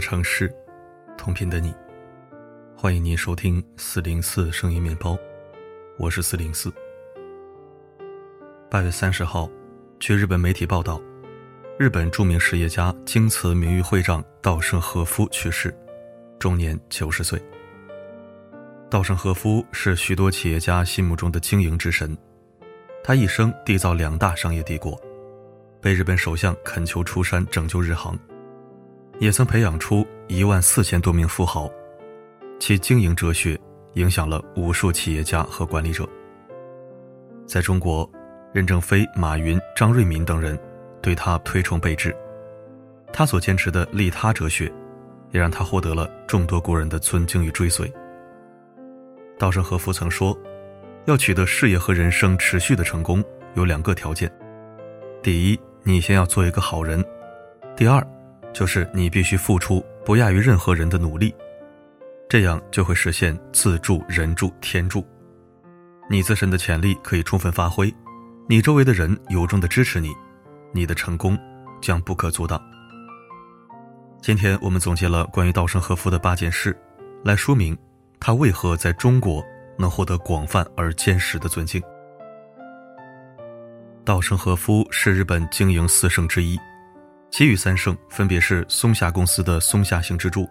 城市，同频的你，欢迎您收听四零四声音面包，我是四零四。八月三十号，据日本媒体报道，日本著名实业家京瓷名誉会长稻盛和夫去世，终年九十岁。稻盛和夫是许多企业家心目中的经营之神，他一生缔造两大商业帝国，被日本首相恳求出山拯救日航。也曾培养出一万四千多名富豪，其经营哲学影响了无数企业家和管理者。在中国，任正非、马云、张瑞敏等人对他推崇备至，他所坚持的利他哲学，也让他获得了众多国人的尊敬与追随。稻盛和夫曾说：“要取得事业和人生持续的成功，有两个条件：第一，你先要做一个好人；第二。”就是你必须付出不亚于任何人的努力，这样就会实现自助、人助、天助。你自身的潜力可以充分发挥，你周围的人由衷的支持你，你的成功将不可阻挡。今天我们总结了关于稻盛和夫的八件事，来说明他为何在中国能获得广泛而坚实的尊敬。稻盛和夫是日本经营四圣之一。其余三圣分别是松下公司的松下幸之助、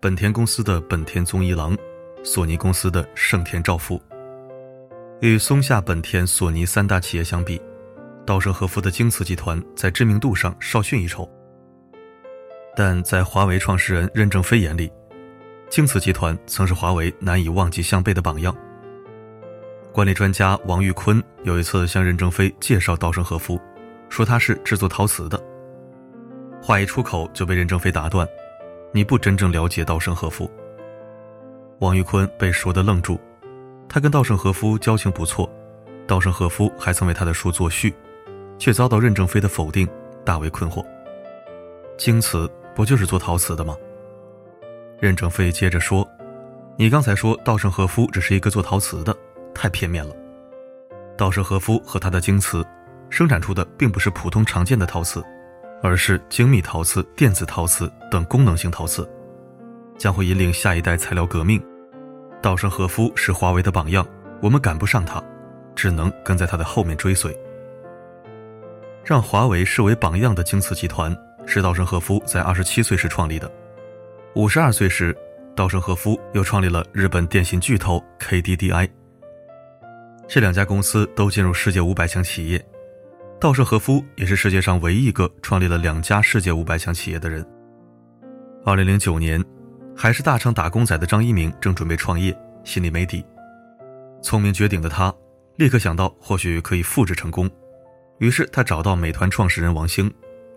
本田公司的本田宗一郎、索尼公司的盛田昭夫。与松下、本田、索尼三大企业相比，稻盛和夫的京瓷集团在知名度上稍逊一筹。但在华为创始人任正非眼里，京瓷集团曾是华为难以望其项背的榜样。管理专家王玉坤有一次向任正非介绍稻盛和夫，说他是制作陶瓷的。话一出口就被任正非打断：“你不真正了解稻盛和夫。”王玉坤被说得愣住。他跟稻盛和夫交情不错，稻盛和夫还曾为他的书作序，却遭到任正非的否定，大为困惑。京瓷不就是做陶瓷的吗？任正非接着说：“你刚才说稻盛和夫只是一个做陶瓷的，太片面了。稻盛和夫和他的京瓷，生产出的并不是普通常见的陶瓷。”而是精密陶瓷、电子陶瓷等功能性陶瓷，将会引领下一代材料革命。稻盛和夫是华为的榜样，我们赶不上他，只能跟在他的后面追随。让华为视为榜样的京瓷集团是稻盛和夫在二十七岁时创立的。五十二岁时，稻盛和夫又创立了日本电信巨头 KDDI。这两家公司都进入世界五百强企业。稻盛和夫也是世界上唯一一个创立了两家世界五百强企业的人。二零零九年，还是大厂打工仔的张一鸣正准备创业，心里没底。聪明绝顶的他，立刻想到或许可以复制成功。于是他找到美团创始人王兴，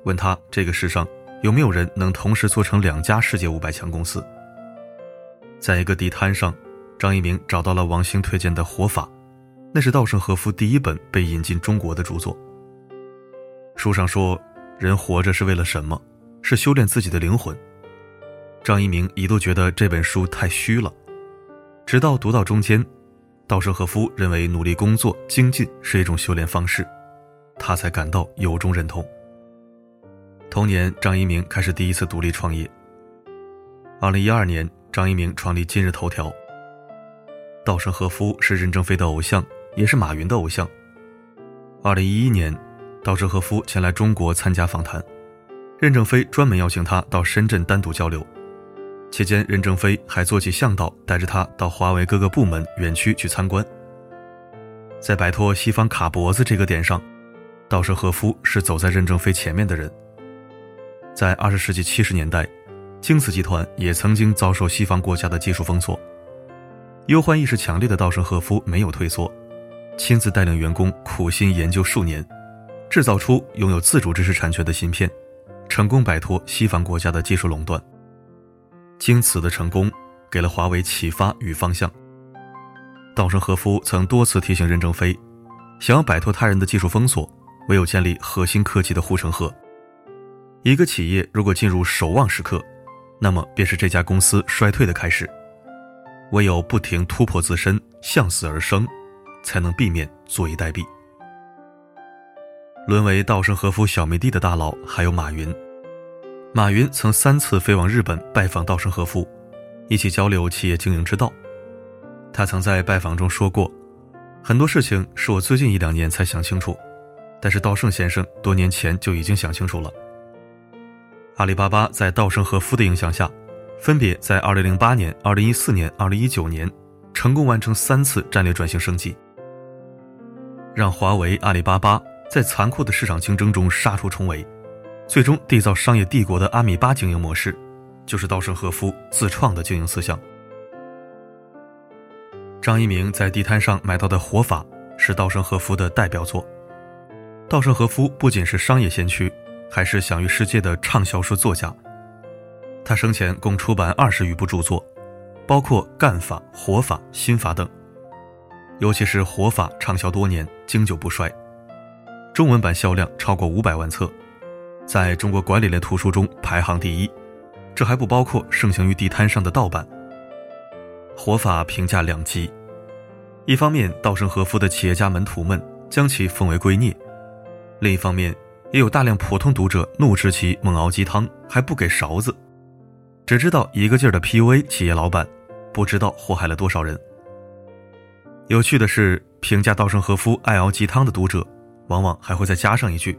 问他这个世上有没有人能同时做成两家世界五百强公司。在一个地摊上，张一鸣找到了王兴推荐的《活法》，那是稻盛和夫第一本被引进中国的著作。书上说，人活着是为了什么？是修炼自己的灵魂。张一鸣一度觉得这本书太虚了，直到读到中间，稻盛和夫认为努力工作、精进是一种修炼方式，他才感到由衷认同。同年，张一鸣开始第一次独立创业。二零一二年，张一鸣创立今日头条。稻盛和夫是任正非的偶像，也是马云的偶像。二零一一年。稻盛和夫前来中国参加访谈，任正非专门邀请他到深圳单独交流。期间，任正非还做起向导，带着他到华为各个部门园区去参观。在摆脱西方卡脖子这个点上，稻盛和夫是走在任正非前面的人。在二十世纪七十年代，京瓷集团也曾经遭受西方国家的技术封锁，忧患意识强烈的稻盛和夫没有退缩，亲自带领员工苦心研究数年。制造出拥有自主知识产权的芯片，成功摆脱西方国家的技术垄断。京瓷的成功给了华为启发与方向。稻盛和夫曾多次提醒任正非，想要摆脱他人的技术封锁，唯有建立核心科技的护城河。一个企业如果进入守望时刻，那么便是这家公司衰退的开始。唯有不停突破自身，向死而生，才能避免坐以待毙。沦为稻盛和夫小迷弟的大佬还有马云。马云曾三次飞往日本拜访稻盛和夫，一起交流企业经营之道。他曾在拜访中说过：“很多事情是我最近一两年才想清楚，但是稻盛先生多年前就已经想清楚了。”阿里巴巴在稻盛和夫的影响下，分别在2008年、2014年、2019年，成功完成三次战略转型升级，让华为、阿里巴巴在残酷的市场竞争中杀出重围。最终缔造商业帝国的阿米巴经营模式，就是稻盛和夫自创的经营思想。张一鸣在地摊上买到的活法是稻盛和夫的代表作。稻盛和夫不仅是商业先驱，还是享誉世界的畅销书作家。他生前共出版二十余部著作，包括《干法》《活法》《心法》等。尤其是《活法》畅销多年，经久不衰，中文版销量超过五百万册。在中国管理类图书中排行第一，这还不包括盛行于地摊上的盗版。活法评价两极，一方面稻盛和夫的企业家门徒们将其奉为圭臬，另一方面也有大量普通读者怒斥其猛熬鸡汤还不给勺子，只知道一个劲儿的 PUA 企业老板，不知道祸害了多少人。有趣的是，评价稻盛和夫爱熬鸡汤的读者，往往还会再加上一句。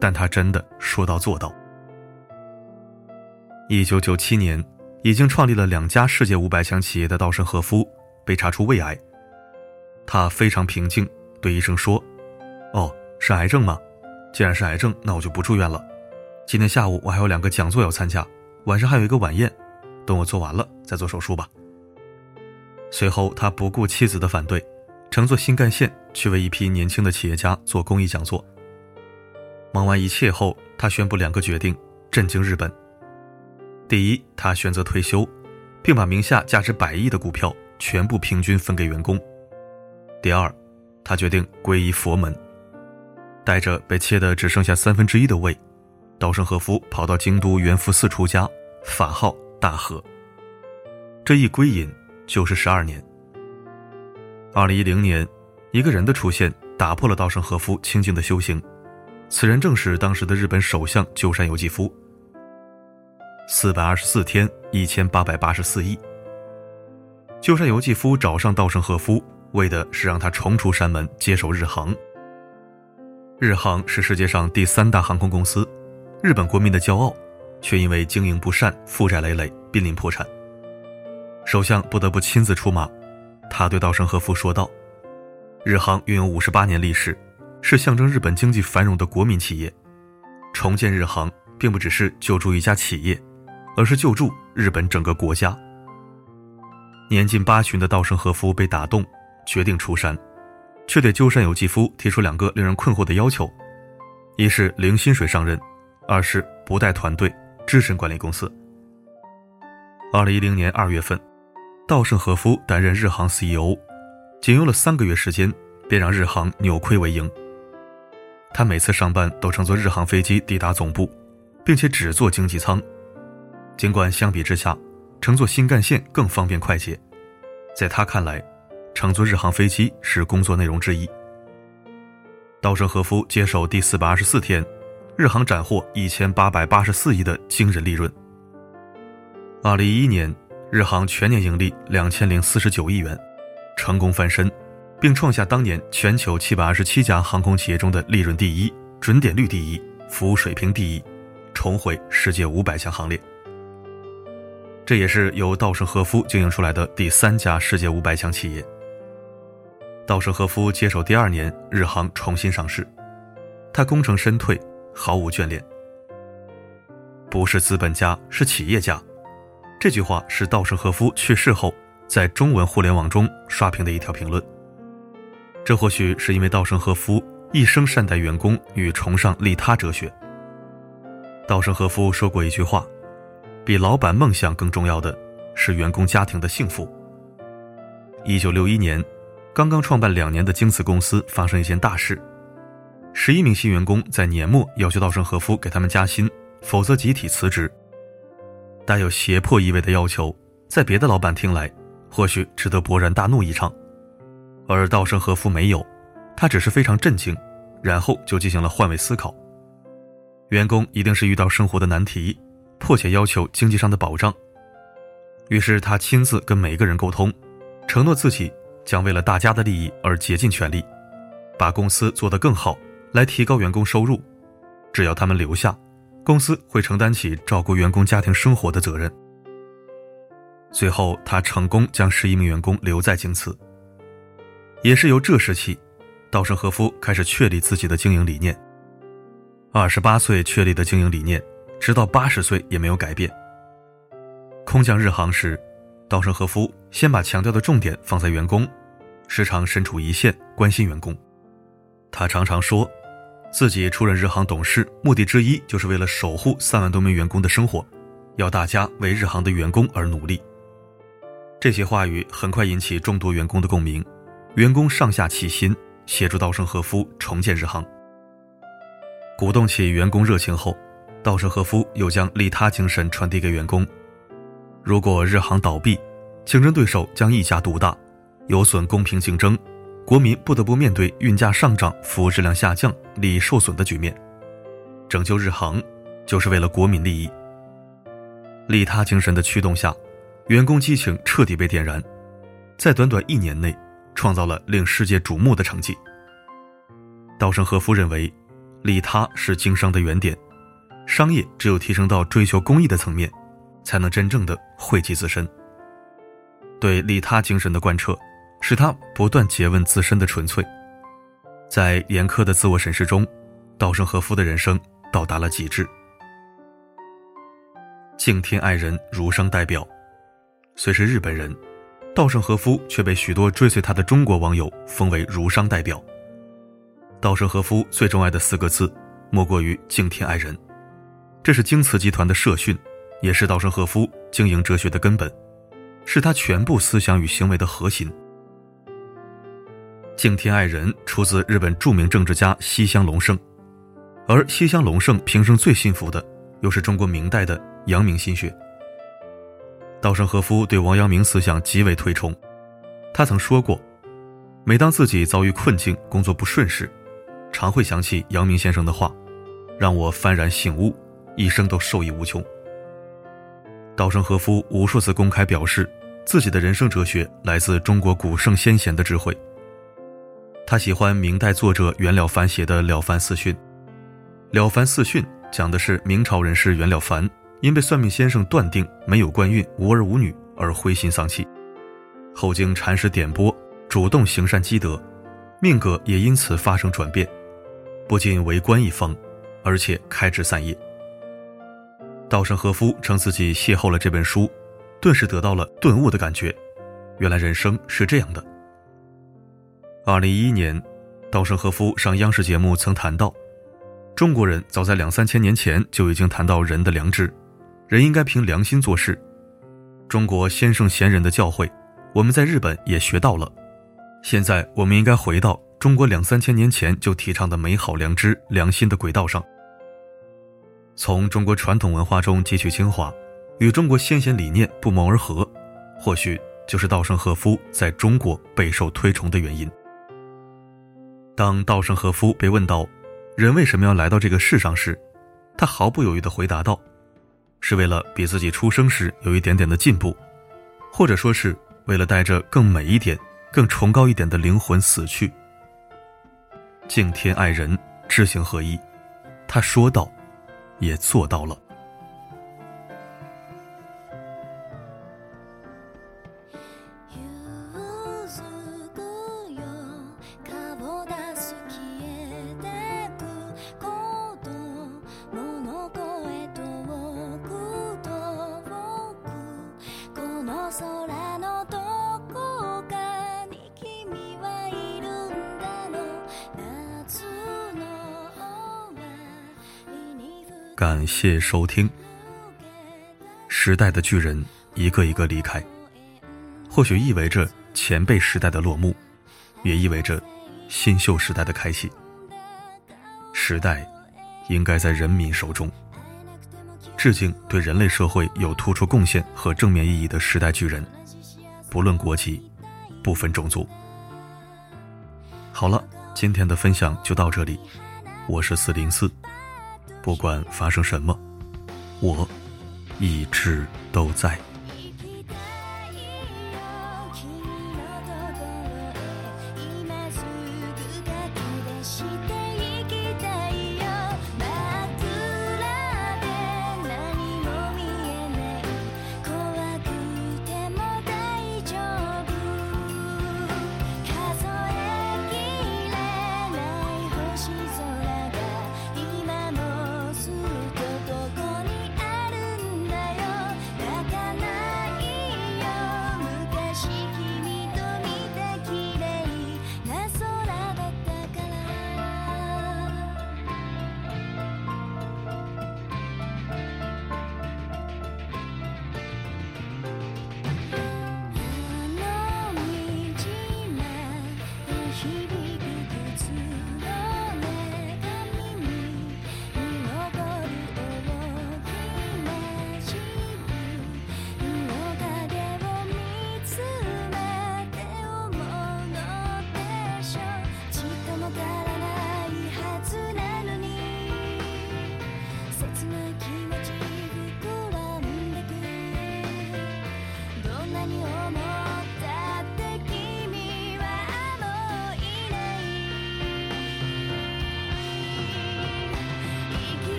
但他真的说到做到。一九九七年，已经创立了两家世界五百强企业的稻盛和夫被查出胃癌。他非常平静，对医生说：“哦，是癌症吗？既然是癌症，那我就不住院了。今天下午我还有两个讲座要参加，晚上还有一个晚宴，等我做完了再做手术吧。”随后，他不顾妻子的反对，乘坐新干线去为一批年轻的企业家做公益讲座。忙完一切后，他宣布两个决定，震惊日本。第一，他选择退休，并把名下价值百亿的股票全部平均分给员工。第二，他决定皈依佛门，带着被切的只剩下三分之一的胃，稻盛和夫跑到京都圆福寺出家，法号大和。这一归隐就是十二年。二零一零年，一个人的出现打破了稻盛和夫清静的修行。此人正是当时的日本首相鸠山由纪夫。四百二十四天，一千八百八十四亿。鸠山由纪夫找上稻盛和夫，为的是让他重出山门，接手日航。日航是世界上第三大航空公司，日本国民的骄傲，却因为经营不善，负债累累，濒临破产。首相不得不亲自出马，他对稻盛和夫说道：“日航拥有五十八年历史。”是象征日本经济繁荣的国民企业，重建日航并不只是救助一家企业，而是救助日本整个国家。年近八旬的稻盛和夫被打动，决定出山，却对鸠山由纪夫提出两个令人困惑的要求：一是零薪水上任，二是不带团队，只身管理公司。二零一零年二月份，稻盛和夫担任日航 CEO，仅用了三个月时间，便让日航扭亏为盈。他每次上班都乘坐日航飞机抵达总部，并且只坐经济舱。尽管相比之下，乘坐新干线更方便快捷，在他看来，乘坐日航飞机是工作内容之一。稻盛和夫接手第四百二十四天，日航斩获一千八百八十四亿的惊人利润。二零一一年，日航全年盈利两千零四十九亿元，成功翻身。并创下当年全球七百二十七家航空企业中的利润第一、准点率第一、服务水平第一，重回世界五百强行列。这也是由稻盛和夫经营出来的第三家世界五百强企业。稻盛和夫接手第二年，日航重新上市，他功成身退，毫无眷恋。不是资本家，是企业家。这句话是稻盛和夫去世后在中文互联网中刷屏的一条评论。这或许是因为稻盛和夫一生善待员工与崇尚利他哲学。稻盛和夫说过一句话：“比老板梦想更重要的是员工家庭的幸福。”一九六一年，刚刚创办两年的京瓷公司发生一件大事：十一名新员工在年末要求稻盛和夫给他们加薪，否则集体辞职。带有胁迫意味的要求，在别的老板听来，或许值得勃然大怒一场。而稻盛和夫没有，他只是非常震惊，然后就进行了换位思考。员工一定是遇到生活的难题，迫切要求经济上的保障。于是他亲自跟每一个人沟通，承诺自己将为了大家的利益而竭尽全力，把公司做得更好，来提高员工收入。只要他们留下，公司会承担起照顾员工家庭生活的责任。最后，他成功将十一名员工留在京瓷。也是由这时起，稻盛和夫开始确立自己的经营理念。二十八岁确立的经营理念，直到八十岁也没有改变。空降日航时，稻盛和夫先把强调的重点放在员工，时常身处一线关心员工。他常常说，自己出任日航董事目的之一就是为了守护三万多名员工的生活，要大家为日航的员工而努力。这些话语很快引起众多员工的共鸣，员工上下齐心，协助稻盛和夫重建日航。鼓动起员工热情后，稻盛和夫又将利他精神传递给员工。如果日航倒闭，竞争对手将一家独大，有损公平竞争，国民不得不面对运价上涨、服务质量下降、利益受损的局面。拯救日航，就是为了国民利益。利他精神的驱动下，员工激情彻底被点燃，在短短一年内，创造了令世界瞩目的成绩。稻盛和夫认为。利他是经商的原点，商业只有提升到追求公益的层面，才能真正的惠及自身。对利他精神的贯彻，使他不断诘问自身的纯粹。在严苛的自我审视中，稻盛和夫的人生到达了极致。敬天爱人，儒商代表，虽是日本人，稻盛和夫却被许多追随他的中国网友封为儒商代表。稻盛和夫最钟爱的四个字，莫过于敬天爱人。这是京瓷集团的社训，也是稻盛和夫经营哲学的根本，是他全部思想与行为的核心。敬天爱人出自日本著名政治家西乡隆盛，而西乡隆盛平生最信服的，又是中国明代的阳明心学。稻盛和夫对王阳明思想极为推崇，他曾说过，每当自己遭遇困境、工作不顺时，常会想起阳明先生的话，让我幡然醒悟，一生都受益无穷。稻盛和夫无数次公开表示，自己的人生哲学来自中国古圣先贤的智慧。他喜欢明代作者袁了凡写的《了凡四训》，《了凡四训》讲的是明朝人士袁了凡因被算命先生断定没有官运、无儿无女而灰心丧气，后经禅师点拨，主动行善积德，命格也因此发生转变。不仅为官一方，而且开枝散叶。稻盛和夫称自己邂逅了这本书，顿时得到了顿悟的感觉。原来人生是这样的。二零一一年，稻盛和夫上央视节目曾谈到，中国人早在两三千年前就已经谈到人的良知，人应该凭良心做事。中国先圣贤人的教诲，我们在日本也学到了。现在我们应该回到。中国两三千年前就提倡的美好良知、良心的轨道上，从中国传统文化中汲取精华，与中国先贤理念不谋而合，或许就是稻盛和夫在中国备受推崇的原因。当稻盛和夫被问到人为什么要来到这个世上时，他毫不犹豫地回答道：“是为了比自己出生时有一点点的进步，或者说是为了带着更美一点、更崇高一点的灵魂死去。”敬天爱人，知行合一。他说到，也做到了。感谢收听。时代的巨人一个一个离开，或许意味着前辈时代的落幕，也意味着新秀时代的开启。时代应该在人民手中。致敬对人类社会有突出贡献和正面意义的时代巨人，不论国籍，不分种族。好了，今天的分享就到这里，我是四零四。不管发生什么，我一直都在。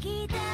きた